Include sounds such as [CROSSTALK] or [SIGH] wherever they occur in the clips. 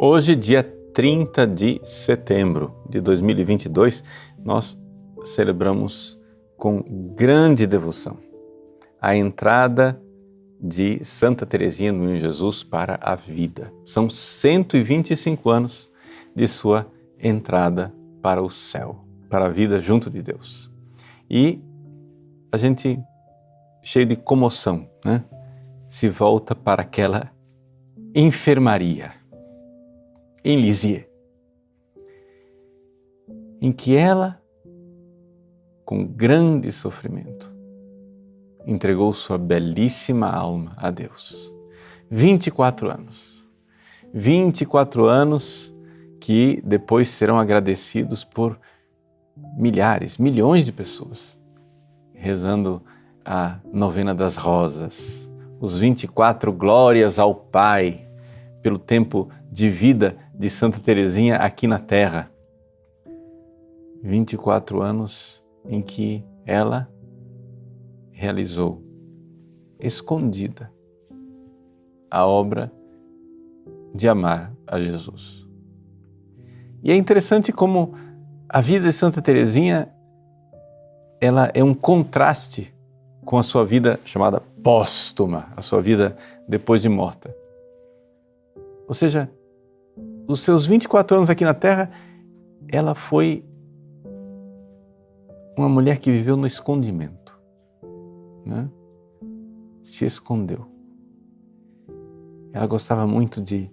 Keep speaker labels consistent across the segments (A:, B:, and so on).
A: Hoje, dia 30 de setembro de 2022, nós celebramos com grande devoção a entrada de Santa Teresinha do Menino Jesus para a vida. São 125 anos de sua entrada para o céu, para a vida junto de Deus. E a gente, cheio de comoção, né, se volta para aquela enfermaria em Lisieux, em que ela, com grande sofrimento, entregou sua belíssima alma a Deus. 24 anos. 24 anos que depois serão agradecidos por milhares, milhões de pessoas, rezando a novena das rosas, os 24 glórias ao Pai pelo tempo de vida de Santa Teresinha aqui na Terra. 24 anos em que ela realizou escondida a obra de amar a Jesus. E é interessante como a vida de Santa Teresinha ela é um contraste com a sua vida chamada póstuma, a sua vida depois de morta. Ou seja, os seus 24 anos aqui na Terra, ela foi uma mulher que viveu no escondimento. Né? Se escondeu. Ela gostava muito de,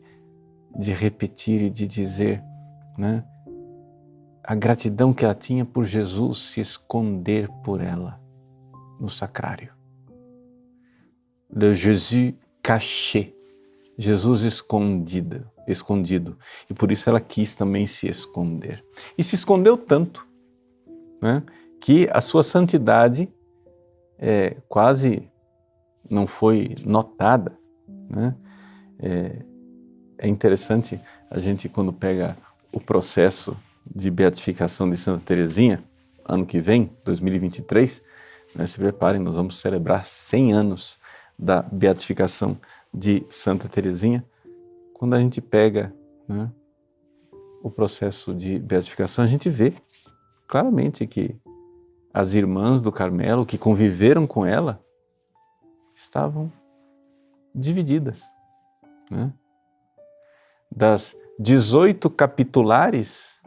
A: de repetir e de dizer né? a gratidão que ela tinha por Jesus se esconder por ela no sacrário. Le Jésus caché, Jesus escondido escondido. E por isso ela quis também se esconder. E se escondeu tanto né, que a sua santidade é, quase não foi notada. Né? É, é interessante a gente, quando pega o processo de beatificação de Santa Teresinha, ano que vem, 2023, né, se preparem, nós vamos celebrar 100 anos da beatificação de Santa Teresinha quando a gente pega né, o processo de beatificação, a gente vê claramente que as irmãs do Carmelo que conviveram com ela estavam divididas. Né? Das 18 capitulares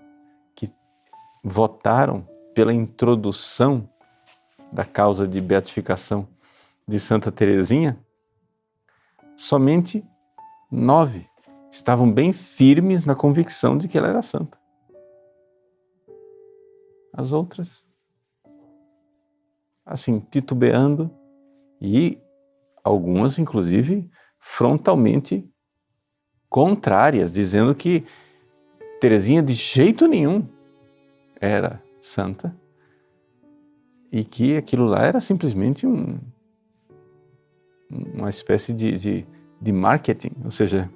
A: que votaram pela introdução da causa de beatificação de Santa Teresinha, somente nove estavam bem firmes na convicção de que ela era santa. As outras, assim, titubeando e algumas, inclusive, frontalmente contrárias, dizendo que Terezinha de jeito nenhum era santa e que aquilo lá era simplesmente um, uma espécie de, de, de marketing, ou seja,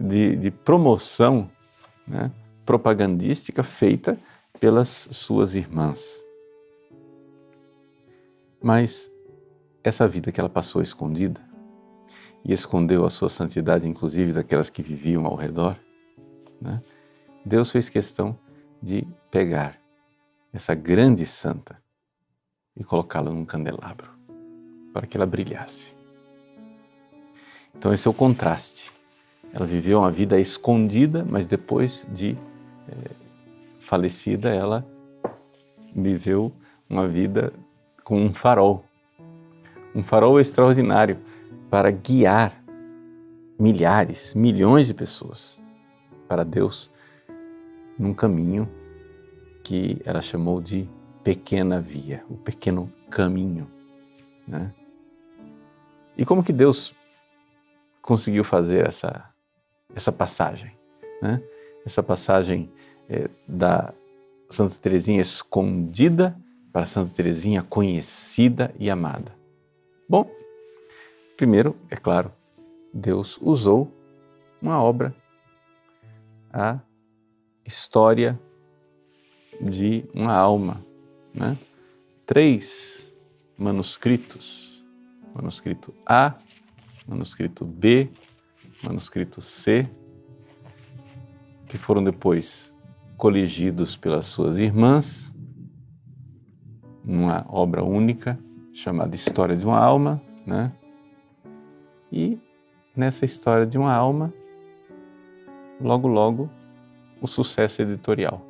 A: de, de promoção né, propagandística feita pelas suas irmãs. Mas essa vida que ela passou escondida e escondeu a sua santidade, inclusive daquelas que viviam ao redor, né, Deus fez questão de pegar essa grande santa e colocá-la num candelabro para que ela brilhasse. Então, esse é o contraste ela viveu uma vida escondida, mas depois de é, falecida, ela viveu uma vida com um farol. Um farol extraordinário para guiar milhares, milhões de pessoas para Deus num caminho que ela chamou de pequena via, o pequeno caminho. Né? E como que Deus conseguiu fazer essa essa passagem, né? essa passagem é, da Santa Teresinha escondida para Santa Teresinha conhecida e amada. Bom, primeiro, é claro, Deus usou uma obra, a história de uma alma, né? três manuscritos, manuscrito A, manuscrito B manuscrito C que foram depois coligidos pelas suas irmãs, numa obra única chamada História de uma Alma, né? E nessa história de uma alma, logo logo, o sucesso editorial.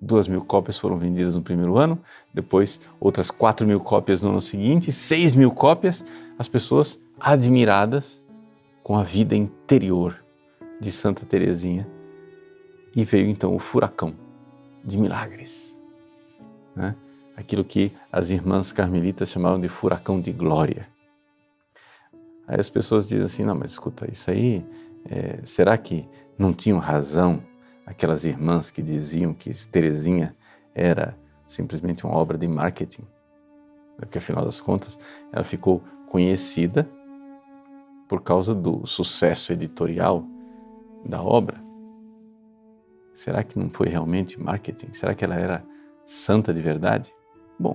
A: Duas mil cópias foram vendidas no primeiro ano, depois outras quatro mil cópias no ano seguinte, seis mil cópias, as pessoas admiradas com a vida interior de Santa Teresinha. E veio então o furacão de milagres. Né? Aquilo que as irmãs carmelitas chamavam de furacão de glória. Aí as pessoas dizem assim: não, mas escuta, isso aí, é, será que não tinham razão aquelas irmãs que diziam que Teresinha era simplesmente uma obra de marketing? Porque afinal das contas ela ficou conhecida por causa do sucesso editorial da obra. Será que não foi realmente marketing? Será que ela era santa de verdade? Bom,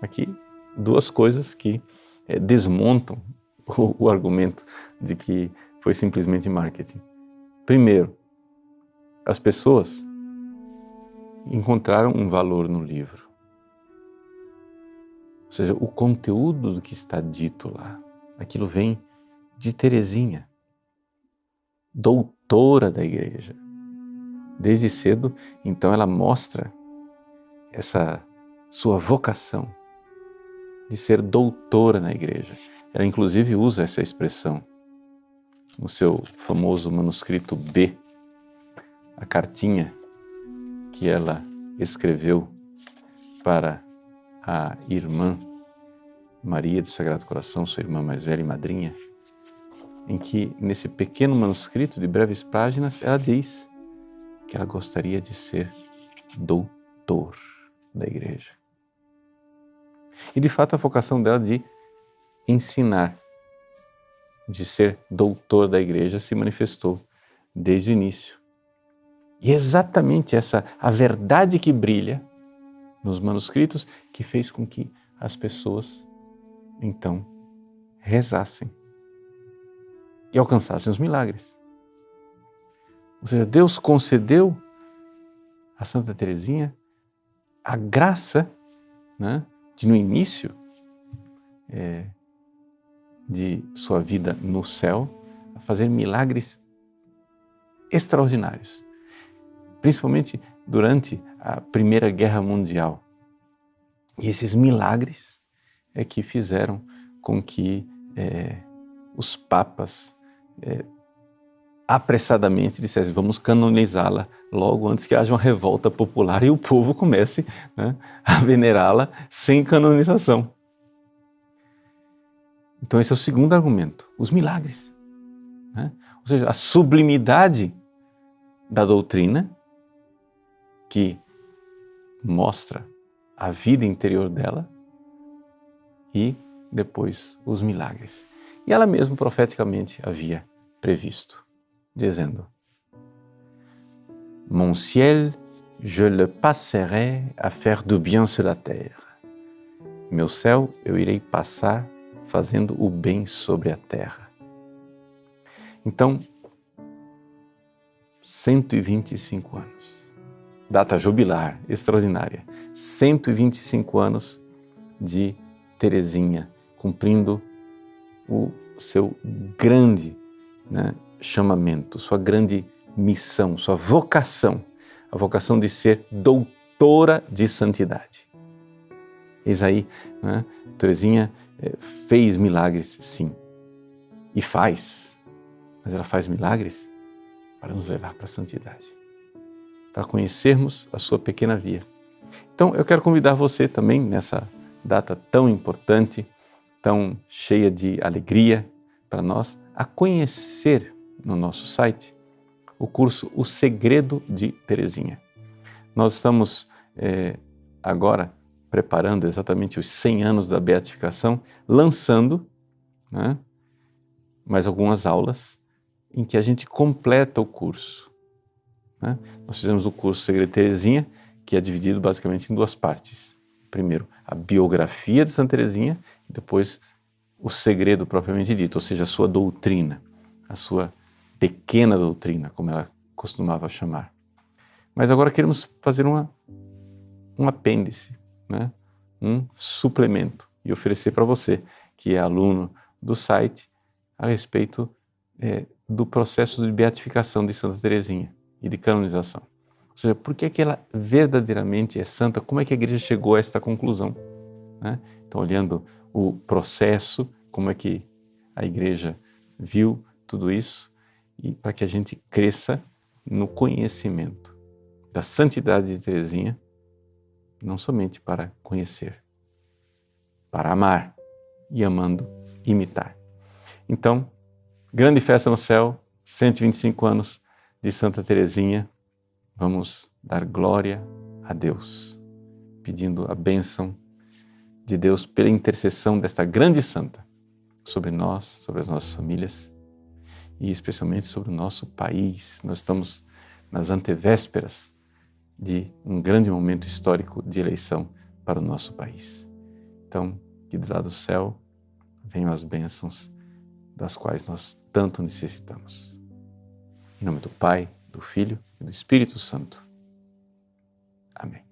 A: aqui duas coisas que é, desmontam [LAUGHS] o, o argumento de que foi simplesmente marketing. Primeiro, as pessoas encontraram um valor no livro. Ou seja, o conteúdo do que está dito lá, aquilo vem de Teresinha, doutora da igreja. Desde cedo, então ela mostra essa sua vocação de ser doutora na igreja. Ela inclusive usa essa expressão no seu famoso manuscrito B, a cartinha que ela escreveu para a irmã Maria do Sagrado Coração, sua irmã mais velha e madrinha, em que nesse pequeno manuscrito de breves páginas ela diz que ela gostaria de ser doutor da igreja. E de fato a vocação dela de ensinar, de ser doutor da igreja, se manifestou desde o início. E é exatamente essa a verdade que brilha nos manuscritos que fez com que as pessoas então rezassem e alcançassem os milagres. Ou seja, Deus concedeu a Santa Teresinha a graça né, de no início é, de sua vida no céu fazer milagres extraordinários, principalmente durante a Primeira Guerra Mundial. E esses milagres é que fizeram com que é, os papas é, apressadamente dissessem: vamos canonizá-la logo antes que haja uma revolta popular e o povo comece né, a venerá-la sem canonização. Então, esse é o segundo argumento: os milagres. Né? Ou seja, a sublimidade da doutrina que mostra a vida interior dela e depois os milagres. E ela mesma profeticamente havia previsto, dizendo: Mon ciel, je le passerai à faire du bien sur la terre. Meu céu eu irei passar fazendo o bem sobre a terra. Então, 125 anos. Data jubilar extraordinária. 125 anos de Teresinha cumprindo o seu grande né, chamamento, sua grande missão, sua vocação, a vocação de ser doutora de santidade. Eis aí, né, é, fez milagres, sim, e faz, mas ela faz milagres para nos levar para a santidade, para conhecermos a sua pequena via. Então, eu quero convidar você também nessa data tão importante, tão cheia de alegria para nós, a conhecer no nosso site o curso O Segredo de Teresinha. Nós estamos é, agora preparando exatamente os 100 anos da beatificação, lançando né, mais algumas aulas em que a gente completa o curso. Né? Nós fizemos o curso Segredo de Teresinha, que é dividido basicamente em duas partes. Primeiro, a biografia de Santa Teresinha, e depois o segredo propriamente dito, ou seja, a sua doutrina, a sua pequena doutrina, como ela costumava chamar. Mas agora queremos fazer uma, um apêndice, né? um suplemento e oferecer para você, que é aluno do site, a respeito é, do processo de beatificação de Santa Teresinha e de canonização. Ou seja, por que, que ela verdadeiramente é santa? Como é que a igreja chegou a esta conclusão? Né? Então, olhando o processo, como é que a igreja viu tudo isso, e para que a gente cresça no conhecimento da santidade de Teresinha, não somente para conhecer, para amar e amando imitar. Então, grande festa no céu, 125 anos de Santa Teresinha. Vamos dar glória a Deus, pedindo a bênção de Deus pela intercessão desta grande santa sobre nós, sobre as nossas famílias e especialmente sobre o nosso país. Nós estamos nas antevésperas de um grande momento histórico de eleição para o nosso país. Então, que do lado do céu venham as bênçãos das quais nós tanto necessitamos. Em nome do Pai, do Filho e do Espírito Santo. Amém.